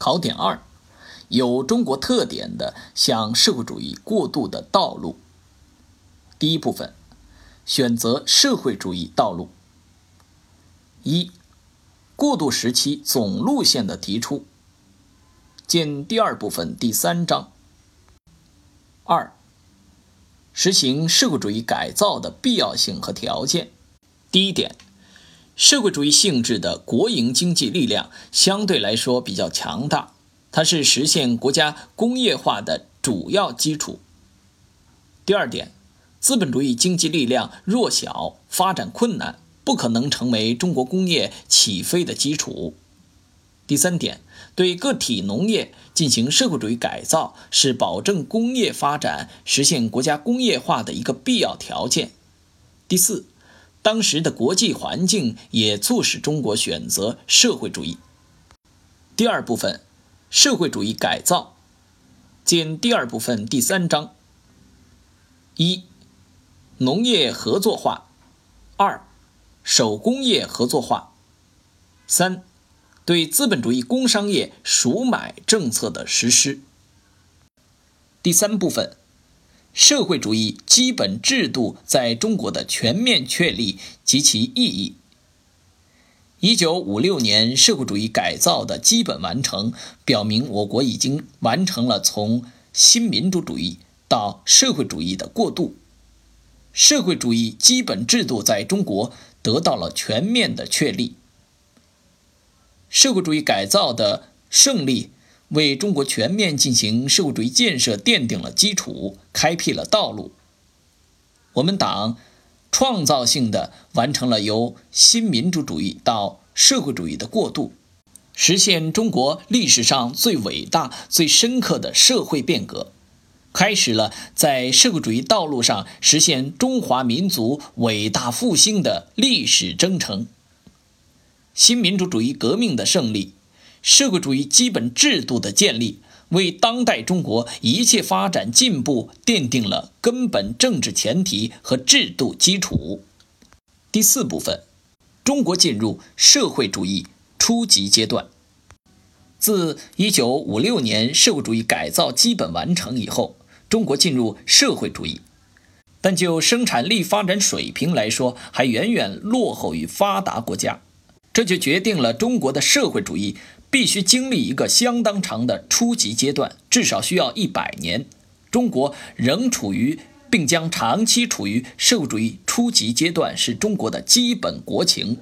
考点二：有中国特点的向社会主义过渡的道路。第一部分，选择社会主义道路。一、过渡时期总路线的提出。见第二部分第三章。二、实行社会主义改造的必要性和条件。第一点。社会主义性质的国营经济力量相对来说比较强大，它是实现国家工业化的主要基础。第二点，资本主义经济力量弱小、发展困难，不可能成为中国工业起飞的基础。第三点，对个体农业进行社会主义改造，是保证工业发展、实现国家工业化的一个必要条件。第四。当时的国际环境也促使中国选择社会主义。第二部分，社会主义改造，见第二部分第三章。一、农业合作化；二、手工业合作化；三、对资本主义工商业赎买政策的实施。第三部分。社会主义基本制度在中国的全面确立及其意义。一九五六年社会主义改造的基本完成，表明我国已经完成了从新民主主义到社会主义的过渡，社会主义基本制度在中国得到了全面的确立。社会主义改造的胜利。为中国全面进行社会主义建设奠定了基础，开辟了道路。我们党创造性的完成了由新民主主义到社会主义的过渡，实现中国历史上最伟大、最深刻的社会变革，开始了在社会主义道路上实现中华民族伟大复兴的历史征程。新民主主义革命的胜利。社会主义基本制度的建立，为当代中国一切发展进步奠定了根本政治前提和制度基础。第四部分，中国进入社会主义初级阶段。自1956年社会主义改造基本完成以后，中国进入社会主义，但就生产力发展水平来说，还远远落后于发达国家，这就决定了中国的社会主义。必须经历一个相当长的初级阶段，至少需要一百年。中国仍处于并将长期处于社会主义初级阶段，是中国的基本国情。